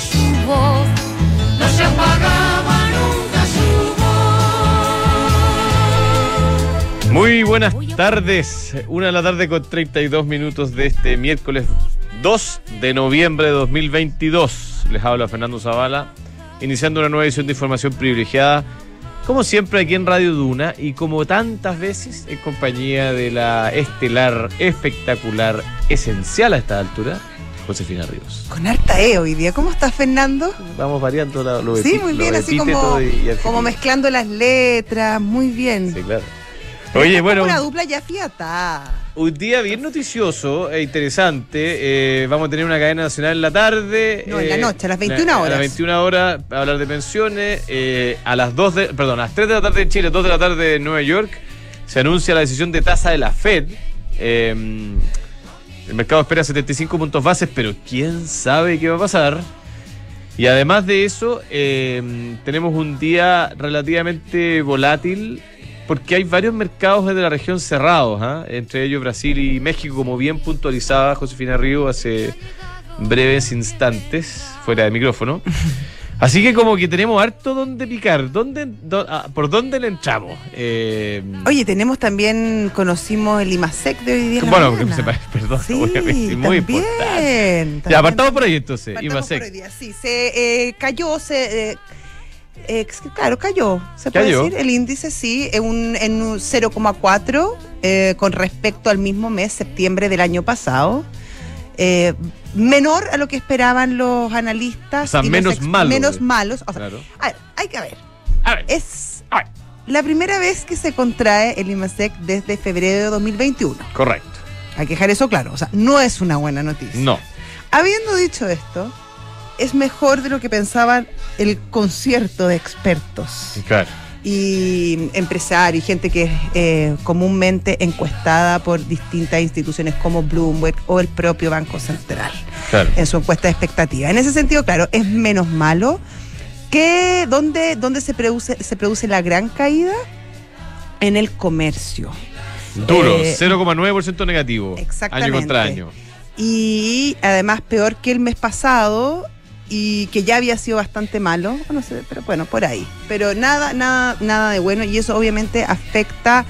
su voz, no se apagaba nunca su voz. Muy buenas tardes. Una de la tarde con 32 minutos de este miércoles 2 de noviembre de 2022. Les habla Fernando Zavala, iniciando una nueva edición de información privilegiada, como siempre aquí en Radio Duna y como tantas veces en compañía de la estelar, espectacular, esencial a esta altura, Josefina Ríos. Con harta E hoy día. ¿Cómo estás, Fernando? Vamos variando la- los Sí, muy bien, así como, y- y como mezclando las letras, muy bien. Sí, claro. Oye, bueno, una dupla ya fiatada. Un día bien noticioso e interesante. Eh, vamos a tener una cadena nacional en la tarde. No, en la eh, noche, a las 21 A horas. las 21 horas, a hablar de pensiones. eh, a las 2 de, perdón, a las 3 de la tarde en Chile, 2 de la tarde en Nueva York, se anuncia la decisión de tasa de la Fed. Eh, el mercado espera 75 puntos bases, pero quién sabe qué va a pasar. Y además de eso, eh, tenemos un día relativamente volátil porque hay varios mercados de la región cerrados, ¿ah? entre ellos Brasil y México, como bien puntualizaba Josefina Río hace breves instantes, fuera de micrófono. Así que como que tenemos harto donde picar. ¿Dónde, dó- ah, ¿Por dónde le entramos? Eh, Oye, tenemos también, conocimos el IMASEC de hoy día. en la bueno, que mañana. se- perdón, Sí, obviamente, muy también, importante. Ya, apartamos por ahí entonces. Imasec. por hoy día, Sí, se eh, cayó, se. eh, eh, claro, cayó, se Cayó. puede decir. El índice sí, en un, en un 0,4 eh, con respecto al mismo mes, septiembre del año pasado. Eh, menor a lo que esperaban los analistas. O sea, y menos ex- malo. Menos malos. O sea, Claro. a ver, hay que ver. A ver, Es a ver. la primera vez que se contrae el IMASEC desde febrero de 2021. Correcto. Hay que dejar eso claro. O sea, no es una buena noticia. No. Habiendo dicho esto, es mejor de lo que pensaban el concierto de expertos Claro. Y empresarios y gente que es eh, comúnmente encuestada por distintas instituciones como Bloomberg o el propio Banco Central Claro. en su encuesta de expectativa. En ese sentido, claro, es menos malo que donde, donde se, produce, se produce la gran caída en el comercio. Duro, Eh, 0,9% negativo. Exactamente. Año contra año. y además peor que el mes pasado y que ya había sido bastante malo, no sé, pero bueno, por ahí. Pero nada, nada, nada de bueno y eso obviamente afecta,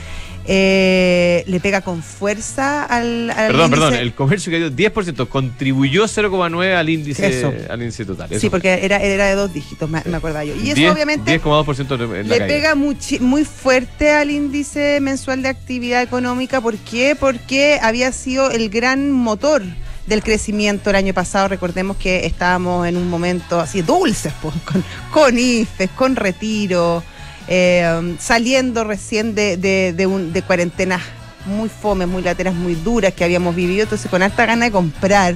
eh, le pega con fuerza al, al Perdón, perdón, el comercio cayó 10%, contribuyó 0,9 al índice Eso. al índice total. Sí, porque era, era de dos dígitos, me, me acordaba yo. Y eso 10, obviamente 10,2% en la le caída. pega muchi- muy fuerte al índice mensual de actividad económica. ¿Por qué? Porque había sido el gran motor del crecimiento el año pasado. Recordemos que estábamos en un momento así dulces, pues, con, con IFES, con retiro, eh, saliendo recién de, de, un- de cuarentenas muy fomes, muy lateras, muy duras que habíamos vivido. Entonces, con harta gana de comprar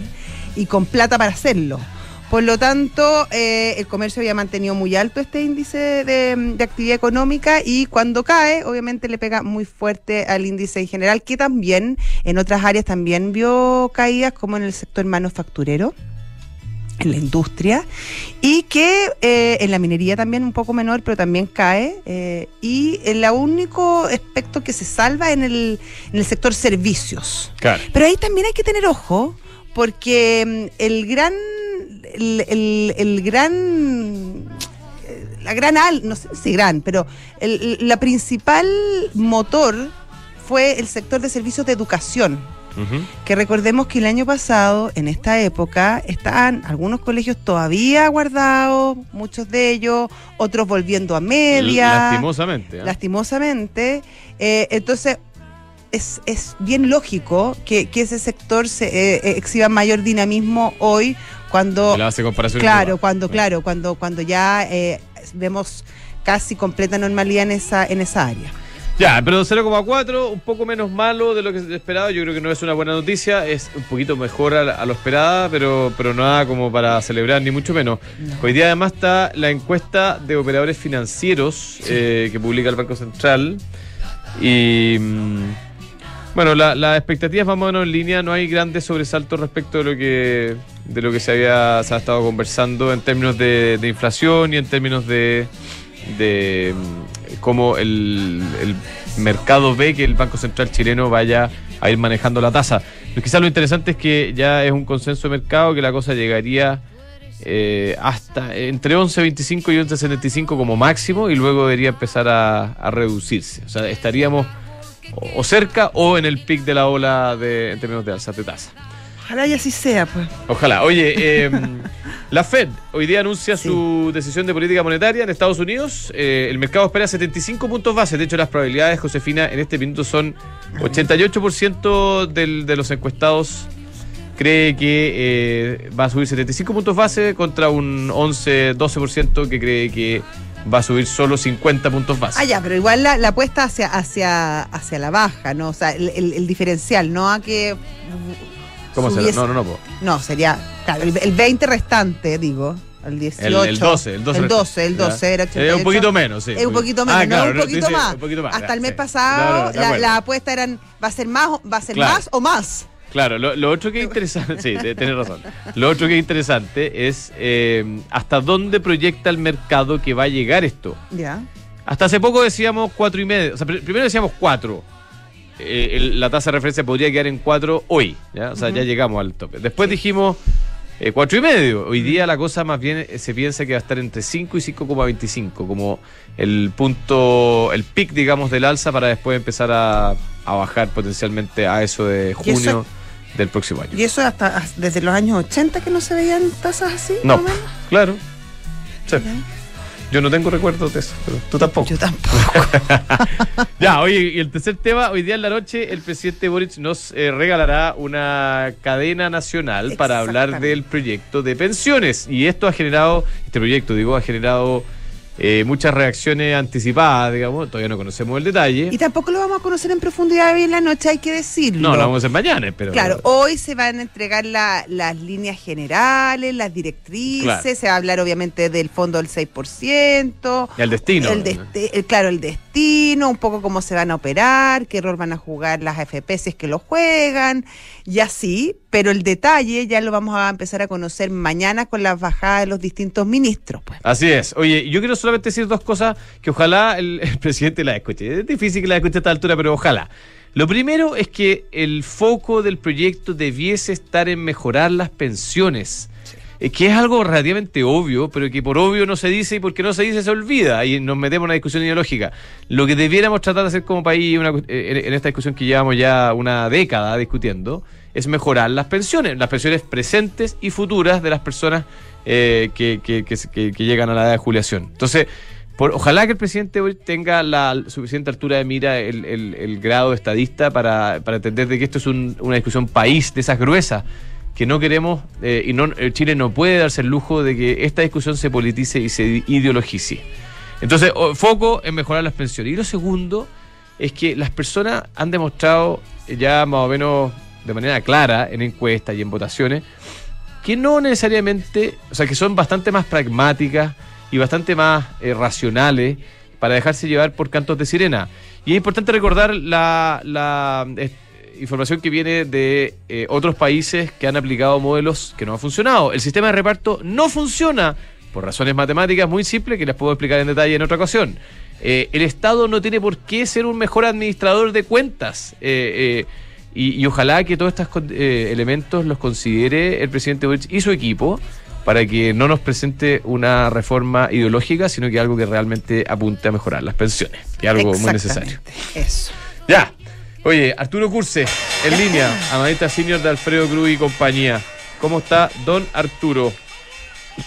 y con plata para hacerlo. Por lo tanto, eh, el comercio había mantenido muy alto este índice de, de actividad económica y cuando cae, obviamente le pega muy fuerte al índice en general, que también en otras áreas también vio caídas, como en el sector manufacturero en la industria y que eh, en la minería también un poco menor pero también cae eh, y el único aspecto que se salva en el, en el sector servicios Claro. pero ahí también hay que tener ojo, porque mm, el gran. El, el- el gran. eh, La gran al, no sé si gran, pero el- la principal motor fue el sector de servicios de educación. Que recordemos que el año pasado, en esta época, estaban algunos colegios todavía guardados, muchos de ellos, otros volviendo a media Lastimosamente. ¿ah? lastimosamente. Eh, entonces, es, es bien lógico que, que ese sector se eh, eh, exhiba mayor dinamismo hoy cuando la base de comparación claro cuando claro cuando cuando ya eh, vemos casi completa normalidad en esa en esa área Ya, pero 0,4, un poco menos malo de lo que se esperaba. Yo creo que no es una buena noticia. Es un poquito mejor a, a lo esperada, pero, pero nada como para celebrar, ni mucho menos. Hoy día además está la encuesta de operadores financieros eh, que publica el Banco Central. Y mm, bueno, la- las expectativas más o menos en línea. No hay grandes sobresaltos respecto de lo que de lo que se había se ha estado conversando en términos de, inflación y en términos de de mm, cómo el, el mercado ve que el Banco Central chileno vaya a ir manejando la tasa. Quizás lo interesante es que ya es un consenso de mercado que la cosa llegaría eh, hasta entre 11.25 y 11.75 como máximo y luego debería empezar a, a reducirse. O sea, estaríamos o, o cerca o en el pic de la ola de, en términos de alza de tasa. Ojalá y así sea, pues. Ojalá. Oye, eh, la Fed hoy día anuncia Sí. su decisión de política monetaria en Estados Unidos. Eh, el mercado espera 75 puntos base. De hecho, las probabilidades, Josefina, en este minuto son 88% del- de los encuestados cree que eh, va a subir 75 puntos base contra un 11-12% que cree que va a subir solo 50 puntos base. Ah, ya, pero igual la, la apuesta hacia, hacia, hacia la baja, ¿no? O sea, el, el- el diferencial, no a que. ¿Cómo será? No, no, no. po. No, sería. Claro, el, el 20 restante, digo. El 18. El, el 12, el 12. El 12, el 12 Ya. era Eh, 88. un poquito menos, sí. Es un poquito menos, Ah, claro, no un poquito dice más. un poquito más, Hasta el mes pasado, de la, la apuesta eran, ¿va a ser más, va a ser Claro. más o más? Claro, lo, lo otro que es interesante, sí, tenés razón. Lo otro que es interesante es eh, hasta dónde proyecta el mercado que va a llegar esto. Ya. Hasta hace poco decíamos cuatro y medio, o sea, pr- primero decíamos cuatro. Eh, el- la tasa de referencia podría quedar en cuatro hoy, ¿ya? o sea, ya llegamos al tope. Después dijimos eh, cuatro y medio. Hoy día la cosa más bien eh, se piensa que va a estar entre 5 y 5,25, como el punto, el pic, digamos, del alza para después empezar a, a bajar potencialmente a eso de ¿Y eso junio del próximo año. ¿Y eso hasta desde los años 80 que no se veían tasas así? No, menos? claro. Sí. Yo no tengo recuerdos de eso, pero tú tampoco. Yo tampoco. Ya, oye, y el tercer tema, hoy día en la noche el presidente Boric nos eh, regalará una cadena nacional para hablar del proyecto de pensiones. Y esto ha generado, este proyecto, digo, ha generado eh, muchas reacciones anticipadas, digamos, todavía no conocemos el detalle. Y tampoco lo vamos a conocer en profundidad hoy en la noche, hay que decirlo. No, lo vamos a hacer mañana, pero... Claro, hoy se van a entregar la- las líneas generales, las directrices, Claro. se va a hablar obviamente del fondo del 6%. Y al destino. El desti- el- claro, el destino, un poco cómo se van a operar, qué rol van a jugar las AFP si es que lo juegan, y así, pero el detalle ya lo vamos a empezar a conocer mañana con las bajadas de los distintos ministros. Pues. Así es. Oye, yo quiero solamente decir dos cosas que ojalá el, el presidente las escuche. Es difícil que las escuche a esta altura, pero ojalá. Lo primero es que el foco del proyecto debiese estar en mejorar las pensiones. Eh, Que es algo relativamente obvio, pero que por obvio no se dice y porque no se dice se olvida y nos metemos en una discusión ideológica. Lo que debiéramos tratar de hacer como país una eh, en, en esta discusión que llevamos ya una década discutiendo es mejorar las pensiones, las pensiones presentes y futuras de las personas eh, que, llegan a la edad de jubilación. Entonces, por, ojalá que el presidente hoy tenga la suficiente altura de mira, el, grado de estadista para, entender de que esto es un- una discusión país de esas gruesas que no queremos eh, y no, eh, Chile no puede darse el lujo de que esta discusión se politice y se ideologice. Entonces, foco en mejorar las pensiones. Y lo segundo es que las personas han demostrado ya más o menos de manera clara en encuestas y en votaciones que no necesariamente, o sea, que son bastante más pragmáticas y bastante más eh, racionales para dejarse llevar por cantos de sirena. Y es importante recordar la, eh, información que viene de eh, otros países que han aplicado modelos que no han funcionado. El sistema de reparto no funciona por razones matemáticas muy simples que las puedo explicar en detalle en otra ocasión. El Estado no tiene por qué ser un mejor administrador de cuentas. Y, y ojalá que todos estos eh, elementos los considere el presidente Boric y su equipo para que no nos presente una reforma ideológica, sino que algo que realmente apunte a mejorar las pensiones, que es algo muy necesario. Eso. Ya. Oye, Arturo Curse, en línea, amadita senior de Alfredo Cruz y compañía. ¿Cómo está don Arturo?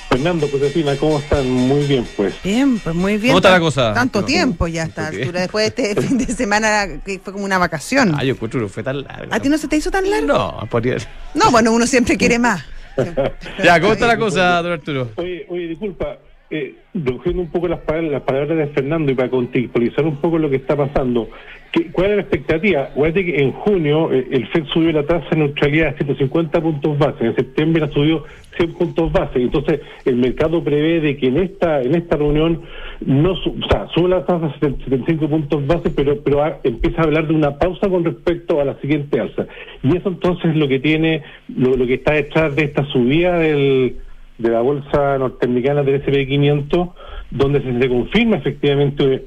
Fernando, Josefina, ¿cómo están? Muy bien, pues. Bien, pues muy bien. ¿Cómo está la cosa? Tanto No. tiempo ya a esta Ok. altura, después de este fin de semana que fue como una vacación. Ah, yo encuentro que fue tan largo. ¿A ti no se te hizo tan largo? No, podría... No, bueno, uno siempre quiere más. Ya, ¿cómo está la cosa, don Arturo? Oye, oye, disculpa, eh, recogiendo un poco las palabras, las palabras de Fernando y para contextualizar un poco lo que está pasando, ¿qué- ¿cuál es la expectativa? Acuérdate que en junio eh, el FED subió la tasa de neutralidad a 150 puntos base, en septiembre la subió 100 puntos base, entonces el mercado prevé de que en esta en esta reunión no o sea, sube la tasa a 75 puntos base, pero pero empieza a hablar de una pausa con respecto a la siguiente alza. Y eso entonces lo que tiene, lo, que está detrás de esta subida del de la bolsa norteamericana del SP500, donde se, se confirma efectivamente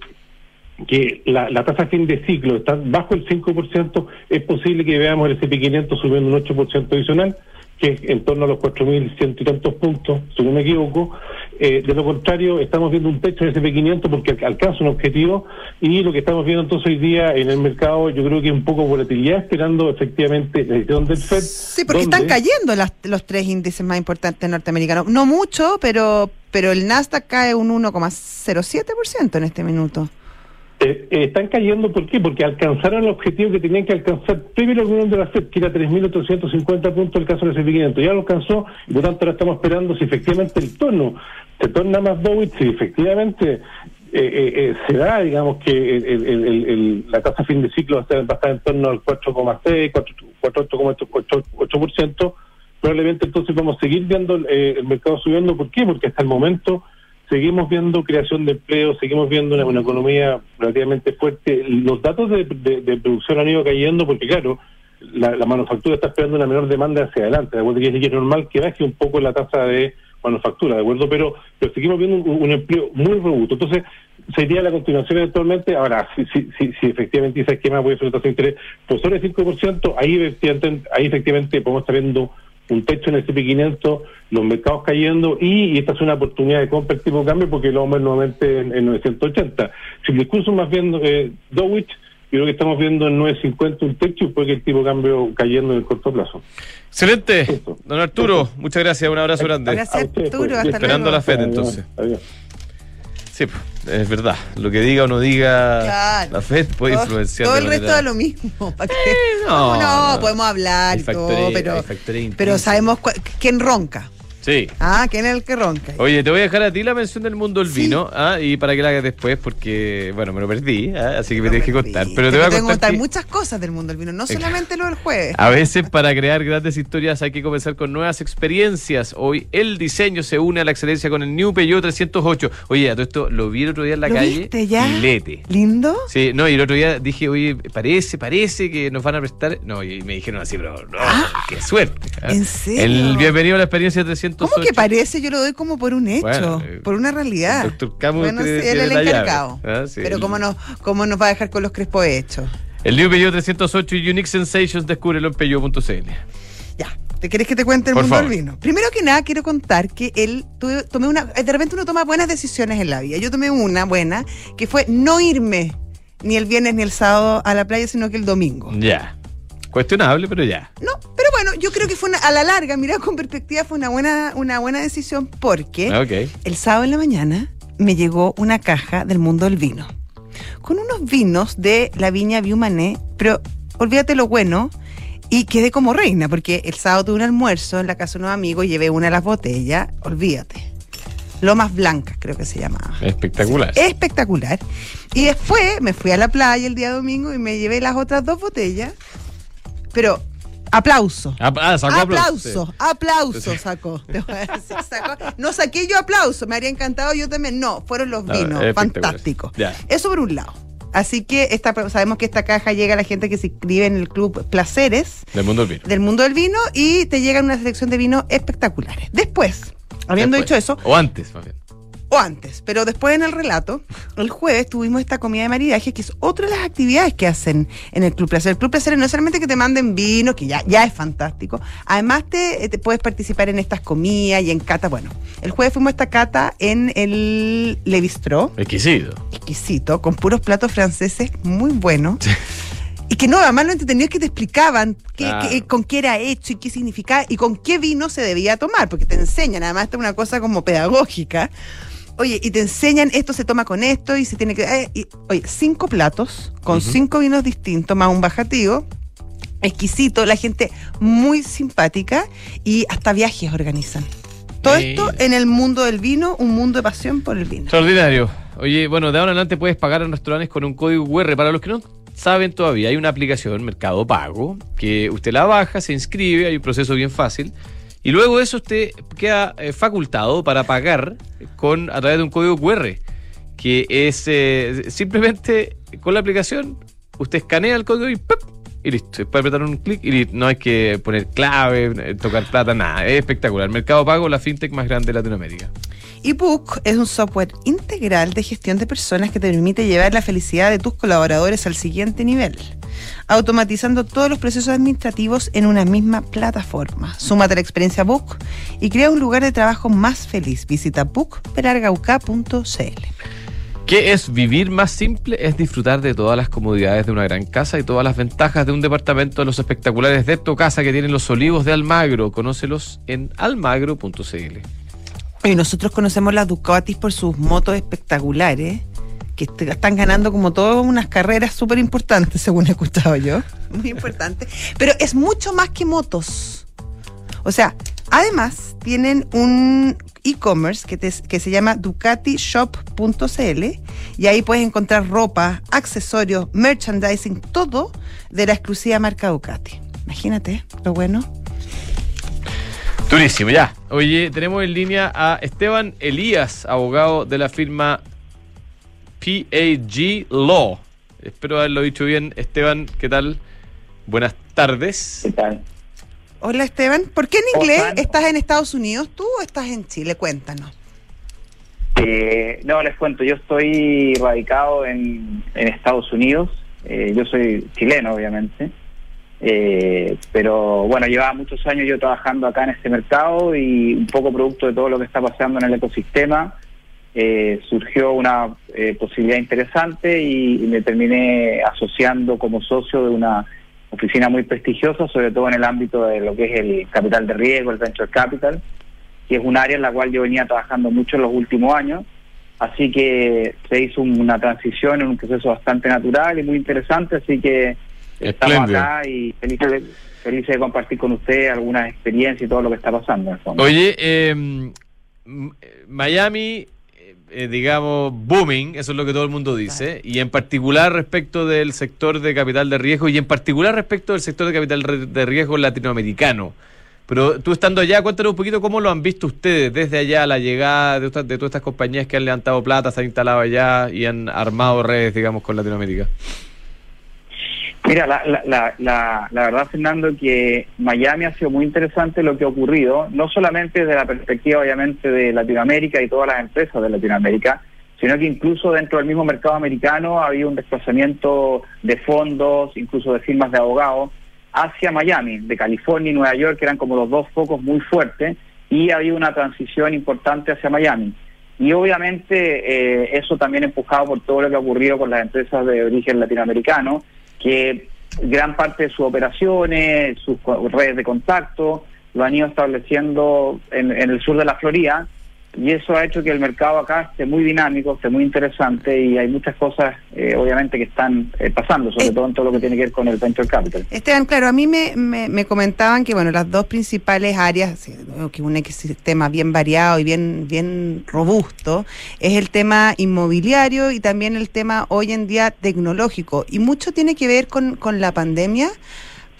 que la, la tasa fin de ciclo está bajo el 5%, es posible que veamos el SP500 subiendo un 8% adicional, que es en torno a los 4.100 y tantos puntos, si no me equivoco. Eh, de lo contrario, estamos viendo un techo en ese P500 porque alca- alcanza un objetivo y lo que estamos viendo entonces hoy día en el mercado, yo creo que es un poco volatilidad, esperando efectivamente la decisión del FED. Sí, porque donde- están cayendo las- los tres índices más importantes norteamericanos. No mucho, pero, pero el Nasdaq cae un 1,07% en este minuto. Eh, eh, están cayendo, ¿por qué? Porque alcanzaron el objetivo que tenían que alcanzar primero el gobierno de la FED, que era 3.850 puntos el caso del S&P500. Ya lo alcanzó, y por tanto ahora estamos esperando si efectivamente el tono se torna más dovish, si efectivamente eh, eh, eh, se da, digamos, que el- la tasa fin de ciclo va a estar, va a estar en torno al 4,6, 4,8%, probablemente entonces vamos a seguir viendo el mercado subiendo. ¿Por qué? Porque hasta el momento seguimos viendo creación de empleo, seguimos viendo una, economía relativamente fuerte. Los datos de, de- producción han ido cayendo porque, claro, la, manufactura está esperando una menor demanda hacia adelante. De acuerdo que es normal que baje un poco la tasa de manufactura, ¿de acuerdo? Pero, pero seguimos viendo un, empleo muy robusto. Entonces, sería la continuación eventualmente. Ahora, si, si, si, si efectivamente ese esquema puede ser una tasa de interés por sobre el 5%, ahí ahí efectivamente podemos estar viendo un techo en el CP500, los mercados cayendo y, y esta es una oportunidad de compra el tipo de cambio porque lo vamos a ver nuevamente en, en 980. Si el discurso más bien eh, Dowich, yo creo que estamos viendo en 950 un techo y después que el tipo de cambio cayendo en el corto plazo. Excelente. Eso. Don Arturo, muchas gracias. Un abrazo grande. Gracias, Arturo. Hasta Esperando luego. la FED, Adiós, entonces. adiós. Sí, pues, es verdad. Lo que diga o no diga Claro. la FED puede Todo- influenciar. Todo el resto da lo mismo. ¿para qué? no, no, no. podemos hablar y todo, pero, pero sabemos quién ronca. Sí. Ah, quién es el que ronca. Oye, te voy a dejar a ti la mención del mundo del Sí. vino ah, y para que la hagas después porque, bueno, me lo perdí, ah, así que me tienes que contar. Pero te voy a contar, que muchas cosas del mundo del vino, no solamente lo del jueves. a veces para crear grandes historias hay que comenzar con nuevas experiencias. Hoy el diseño se une a la excelencia con el New Peugeot 308. Oye, a todo esto lo vi el otro día en la ¿Lo calle. viste ya? Filete. ¿Lindo? Sí, no, y el otro día dije, oye, parece, parece que nos van a prestar. No, y me dijeron así, pero no, qué suerte. ¿ah? Ah. ¿en serio? El bienvenido a la experiencia 308. ¿Cómo que parece? Yo lo doy como por un hecho, Bueno, eh, por una realidad. el doctor Camus bueno, sí, él el encargado. Ah, sí, Pero el- ¿cómo nos, ¿cómo nos va a dejar con los crespos hechos? El New Peugeot 308 y Unique Sensations, descúbrelo en peugeot.cl. Ya, ¿te quieres que te cuente el Por mundo favor. del vino? Primero que nada, quiero contar que él tuve- tomé una. De repente uno toma buenas decisiones en la vida. Yo tomé una buena, que fue no irme ni el viernes ni el sábado a la playa, sino que el domingo. Ya. Cuestionable, pero ya. No, pero bueno, yo creo que fue una- a la larga, mira, con perspectiva, fue una buena, una buena decisión porque el sábado en la mañana me llegó una caja del mundo del vino. Con unos vinos de la viña Viumané, pero olvídate lo bueno. Y quedé como reina, porque el sábado tuve un almuerzo en la casa de unos amigos, llevé una de las botellas, olvídate. Lomas Blancas, creo que se llamaba. Espectacular. Espectacular. Y después me fui a la playa el día domingo y me llevé las otras dos botellas. Pero, aplauso. Ah, sacó Aplauso, aplauso. aplauso sacó. Te voy a decir, sacó. No saqué yo aplauso, me habría encantado yo también. No, fueron los No, vinos, espectacular. fantásticos. Ya. Eso por un lado. Así que esta, sabemos que esta caja llega a la gente que se inscribe en el club Placeres Del mundo del vino. del mundo del vino y te llega una selección de vinos espectaculares. Después, habiendo Después. dicho eso, O antes, bien. O antes, pero después en el relato, el jueves tuvimos esta comida de maridaje, que es otra de las actividades que hacen en el Club Placer. El Club Placer no es solamente que te manden vino, que ya, ya es fantástico, además te, te puedes participar en estas comidas y en cata. Bueno, el jueves fuimos a esta cata en el Le Bistrot, Exquisito. exquisito, con puros platos franceses muy buenos. Y que no, además lo entretenido es que te explicaban qué- Claro. qué- con qué era hecho y qué significaba y con qué vino se debía tomar, porque te enseñan, además esta es una cosa como pedagógica. Oye, y te enseñan esto se toma con esto y se tiene que... eh, y, oye, cinco platos con cinco vinos distintos, más un bajativo. Exquisito, la gente muy simpática y hasta viajes organizan. Todo esto en el mundo del vino, un mundo de pasión por el vino. Extraordinario. Oye, bueno, de ahora en adelante puedes pagar en restaurantes con un código QR. Para los que no saben todavía, hay una aplicación, Mercado Pago, que usted la baja, se inscribe, hay un proceso bien fácil. Y luego eso usted queda eh, facultado para pagar con a través de un código QR, que es eh, simplemente con la aplicación, usted escanea el código y ¡pum! Y listo. Puede apretar un clic y no hay que poner clave, eh, tocar plata, nada. Es espectacular. Mercado Pago, la fintech más grande de Latinoamérica. eBook es un software integral de gestión de personas que te permite llevar la felicidad de tus colaboradores al siguiente nivel, automatizando todos los procesos administrativos en una misma plataforma. Súmate a la experiencia Book y crea un lugar de trabajo más feliz. Visita bookpelargauca.cl. ¿Qué es vivir más simple? Es disfrutar de todas las comodidades de una gran casa y todas las ventajas de un departamento de los espectaculares de tu casa que tienen los olivos de Almagro. Conócelos en almagro.cl. Y nosotros conocemos las Ducatis por sus motos espectaculares, que est- están ganando como todas unas carreras súper importantes, según he escuchado yo. Muy importante. Pero es mucho más que motos. O sea, además tienen un e-commerce que, te- que se llama ducatishop.cl y ahí puedes encontrar ropa, accesorios, merchandising, todo de la exclusiva marca Ducati. Imagínate lo bueno. Durísimo, ya. Oye, tenemos en línea a Esteban Elías, abogado de la firma PAG Law. Espero haberlo dicho bien. Esteban, ¿qué tal? Buenas tardes. ¿Qué tal? Hola Esteban, ¿por qué en ¿Cómo inglés estás en Estados Unidos tú o estás en Chile? Cuéntanos. Eh, no, les cuento, yo estoy radicado en, en Estados Unidos. Eh, yo soy chileno, obviamente. Eh, pero bueno, llevaba muchos años yo trabajando acá en este mercado y un poco producto de todo lo que está pasando en el ecosistema, eh, surgió una eh, posibilidad interesante y, y me terminé asociando como socio de una oficina muy prestigiosa, sobre todo en el ámbito de lo que es el capital de riesgo, el venture capital, que es un área en la cual yo venía trabajando mucho en los últimos años. Así que se hizo una transición en un proceso bastante natural y muy interesante, así que estamos acá y felices de, felices de compartir con ustedes algunas experiencias y todo lo que está pasando en el fondo. Oye, eh, m- Miami, eh, digamos, booming, eso es lo que todo el mundo dice, y en particular respecto del sector de capital de riesgo y en particular respecto del sector de capital de riesgo latinoamericano. Pero tú estando allá, cuéntanos un poquito cómo lo han visto ustedes desde allá, la llegada de, de todas estas compañías que han levantado plata, se han instalado allá y han armado redes, digamos, con Latinoamérica. Mira, la, la, la, la, verdad, Fernando, que Miami ha sido muy interesante lo que ha ocurrido, no solamente desde la perspectiva, obviamente, de Latinoamérica y todas las empresas de Latinoamérica, sino que incluso dentro del mismo mercado americano había un desplazamiento de fondos, incluso de firmas de abogados, hacia Miami, de California y Nueva York, que eran como los dos focos muy fuertes, y había una transición importante hacia Miami. Y obviamente eh, eso también empujado por todo lo que ha ocurrido con las empresas de origen latinoamericano, que gran parte de sus operaciones, sus redes de contacto, lo han ido estableciendo en, en el sur de la Florida y eso ha hecho que el mercado acá esté muy dinámico, esté muy interesante y hay muchas cosas eh, obviamente que están eh, pasando, sobre Eh. todo en todo lo que tiene que ver con el venture capital. Esteban, claro, a mí me, me, me comentaban que bueno, las dos principales áreas, que un ecosistema bien variado y bien, bien robusto, es el tema inmobiliario y también el tema hoy en día tecnológico. Y mucho tiene que ver con, con la pandemia,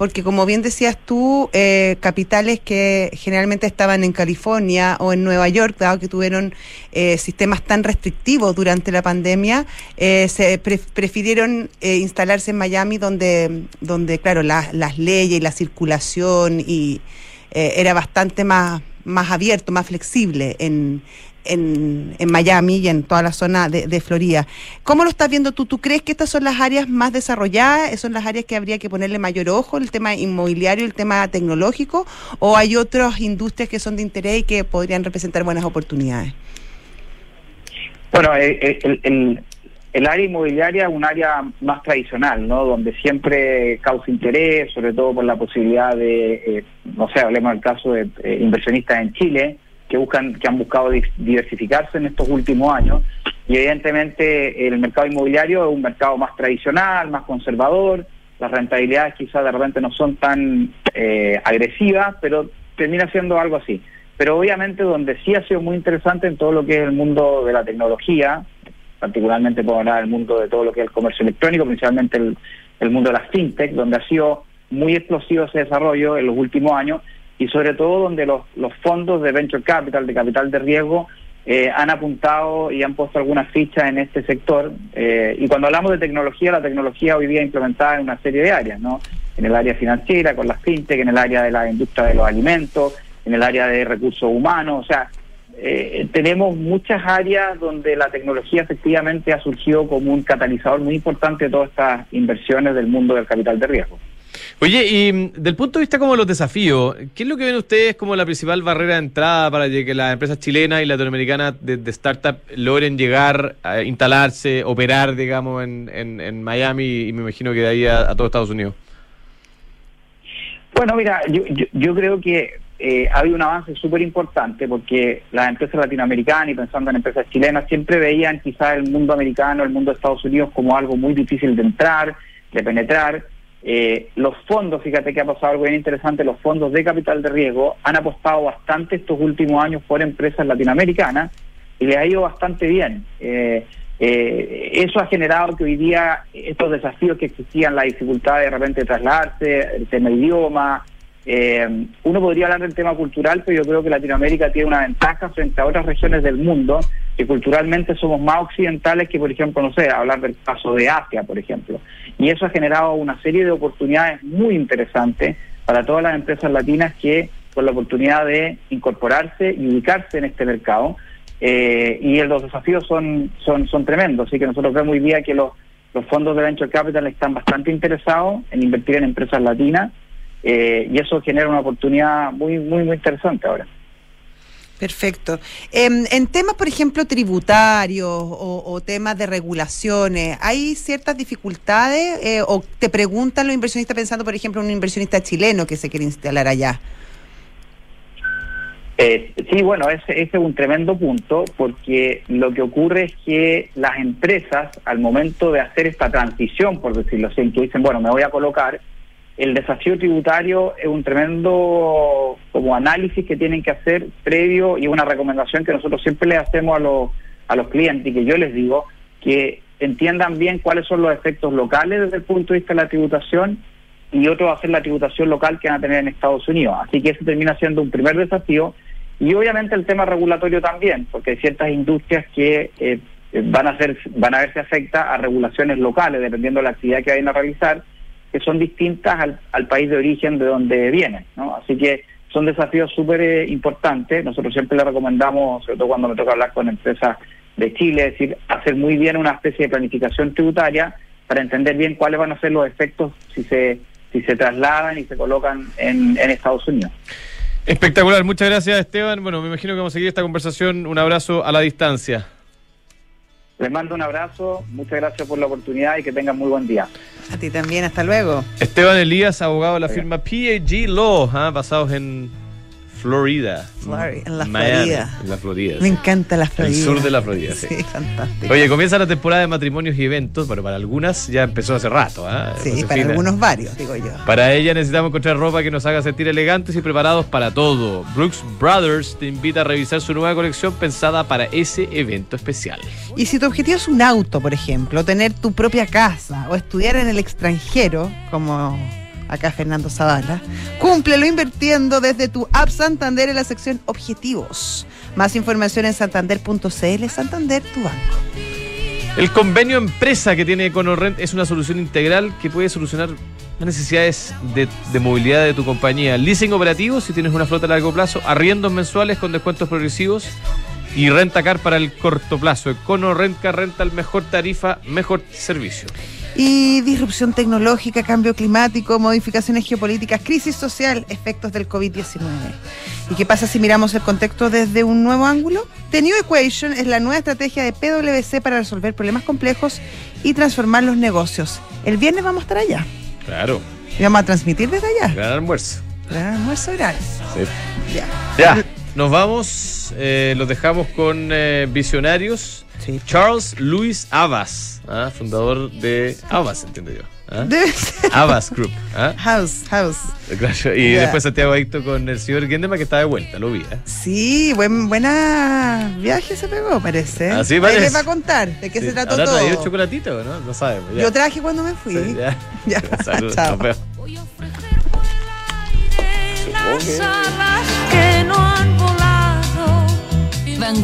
porque como bien decías tú, eh, capitales que generalmente estaban en California o en Nueva York, dado que tuvieron eh, sistemas tan restrictivos durante la pandemia, eh, se pre- prefirieron eh, instalarse en Miami, donde, donde claro, la- las leyes y la circulación y eh, era bastante más, más abierto, más flexible en, en, en Miami y en toda la zona de, de Florida. ¿Cómo lo estás viendo tú? ¿Tú crees que estas son las áreas más desarrolladas? ¿Son las áreas que habría que ponerle mayor ojo, el tema inmobiliario, el tema tecnológico? ¿O hay otras industrias que son de interés y que podrían representar buenas oportunidades? Bueno, eh, eh, el, el- área inmobiliaria es un área más tradicional, ¿no? Donde siempre causa interés, sobre todo por la posibilidad de, eh, no sé, hablemos del caso de eh, inversionistas en Chile que buscan, que han buscado di- diversificarse en estos últimos años. Y evidentemente el mercado inmobiliario es un mercado más tradicional, más conservador. Las rentabilidades quizás de repente no son tan eh, agresivas, pero termina siendo algo así. Pero obviamente donde sí ha sido muy interesante en todo lo que es el mundo de la tecnología, particularmente por hablar del mundo de todo lo que es el comercio electrónico, principalmente el, el mundo de las fintech, donde ha sido muy explosivo ese desarrollo en los últimos años y sobre todo donde los, los fondos de venture capital, de capital de riesgo, eh, han apuntado y han puesto algunas fichas en este sector. Eh, y cuando hablamos de tecnología, la tecnología hoy día implementada en una serie de áreas, ¿no? en el área financiera, con las fintech, en el área de la industria de los alimentos, en el área de recursos humanos, o sea, eh, tenemos muchas áreas donde la tecnología efectivamente ha surgido como un catalizador muy importante de todas estas inversiones del mundo del capital de riesgo. Oye, y mm, del punto de vista como los desafíos, ¿qué es lo que ven ustedes como la principal barrera de entrada para que las empresas chilenas y latinoamericanas de, de startup logren llegar a instalarse, operar, digamos, en, en, en Miami y me imagino que de ahí a, a todo Estados Unidos? Bueno, mira, yo, yo, yo creo que eh, ha habido un avance súper importante porque las empresas latinoamericanas y pensando en empresas chilenas siempre veían quizás el mundo americano, el mundo de Estados Unidos como algo muy difícil de entrar, de penetrar. Eh, los fondos, fíjate que ha pasado algo bien interesante, los fondos de capital de riesgo han apostado bastante estos últimos años por empresas latinoamericanas y les ha ido bastante bien. Eh, eh, eso ha generado que hoy día estos desafíos que existían, la dificultad de, repente de trasladarse, el tema idioma, eh, uno podría hablar del tema cultural, pero yo creo que Latinoamérica tiene una ventaja frente a otras regiones del mundo, que culturalmente somos más occidentales que, por ejemplo, no sé, hablar del caso de Asia, por ejemplo. Y eso ha generado una serie de oportunidades muy interesantes para todas las empresas latinas que con la oportunidad de incorporarse y ubicarse en este mercado. Eh, y los desafíos son, son, son tremendos, así que nosotros vemos hoy día que los, los fondos de Venture Capital están bastante interesados en invertir en empresas latinas eh, y eso genera una oportunidad muy, muy, muy interesante ahora. Perfecto. Eh, en temas, por ejemplo, tributarios o, o, temas de regulaciones, ¿hay ciertas dificultades eh, o te preguntan los inversionistas pensando, por ejemplo, en un inversionista chileno que se quiere instalar allá? Eh, sí, bueno, ese, ese, es un tremendo punto porque lo que ocurre es que las empresas, al momento de hacer esta transición, por decirlo así, que dicen, bueno, me voy a colocar, el desafío tributario es un tremendo como análisis que tienen que hacer previo y una recomendación que nosotros siempre le hacemos a los, a los clientes y que yo les digo que entiendan bien cuáles son los efectos locales desde el punto de vista de la tributación y otro va a ser la tributación local que van a tener en Estados Unidos. Así que eso termina siendo un primer desafío y obviamente el tema regulatorio también, porque hay ciertas industrias que eh, van a ser, van a verse afecta a regulaciones locales, dependiendo de la actividad que vayan a realizar, que son distintas al, país de origen de donde vienen. ¿no? Así que son desafíos súper eh, importantes. Nosotros siempre le recomendamos, sobre todo cuando me toca hablar con empresas de Chile, es decir, hacer muy bien una especie de planificación tributaria para entender bien cuáles van a ser los efectos si se si se trasladan y se colocan en, en Estados Unidos. Espectacular, muchas gracias Esteban. Bueno, me imagino que vamos a seguir esta conversación. Un abrazo a la distancia. Les mando un abrazo, muchas gracias por la oportunidad y que tengan muy buen día. A ti también, hasta luego. Esteban Elías, abogado de la firma PAG Law, ¿eh? basados en Florida. Florida en la Miami, Florida. En la Florida. Me encanta la Florida. El sur de la Florida, sí. Sí, fantástico. Oye, comienza la temporada de matrimonios y eventos, pero para algunas ya empezó hace rato. ¿eh? Sí, Josefina. para algunos varios, digo yo. Para ella necesitamos encontrar ropa que nos haga sentir elegantes y preparados para todo. Brooks Brothers te invita a revisar su nueva colección pensada para ese evento especial. Y si tu objetivo es un auto, por ejemplo, tener tu propia casa o estudiar en el extranjero, como acá Fernando Zavala, cúmplelo invirtiendo desde tu app Santander en la sección Objetivos. Más información en santander.cl, Santander, tu banco. El convenio empresa que tiene EconoRent es una solución integral que puede solucionar las necesidades de, movilidad de tu compañía. Leasing operativo si tienes una flota a largo plazo, arriendos mensuales con descuentos progresivos y renta car para el corto plazo. EconoRent Car renta el mejor tarifa, mejor servicio. Y disrupción tecnológica, cambio climático, modificaciones geopolíticas, crisis social, efectos del COVID-19. ¿Y qué pasa si miramos el contexto desde un nuevo ángulo? The New Equation es la nueva estrategia de PwC para resolver problemas complejos y transformar los negocios. El viernes vamos a estar allá. Claro. Y vamos a transmitir desde allá. Gran almuerzo. Gran almuerzo gratis. Sí. Ya. Ya. Nos vamos, eh, los dejamos con eh, visionarios. Sí. Charles Louis Abbas, ¿ah? fundador de Abbas, entiendo yo. ¿ah? Debe ser. Abbas Group. ¿ah? House, house. Gracias. Y Ya. después Santiago Adicto con el señor Gendema que está de vuelta, lo vi. ¿eh? Sí, buen, buena viaje se pegó, parece. Así Ahí parece. les va a contar de qué Sí. se trató ¿Habrá todo. traído chocolatito no? No sabemos. ya. Yo traje cuando me fui. Sí, ya. Ya, Saludos, chao. nos vemos. Voy a ofrecer las alas que no han volado. Vengo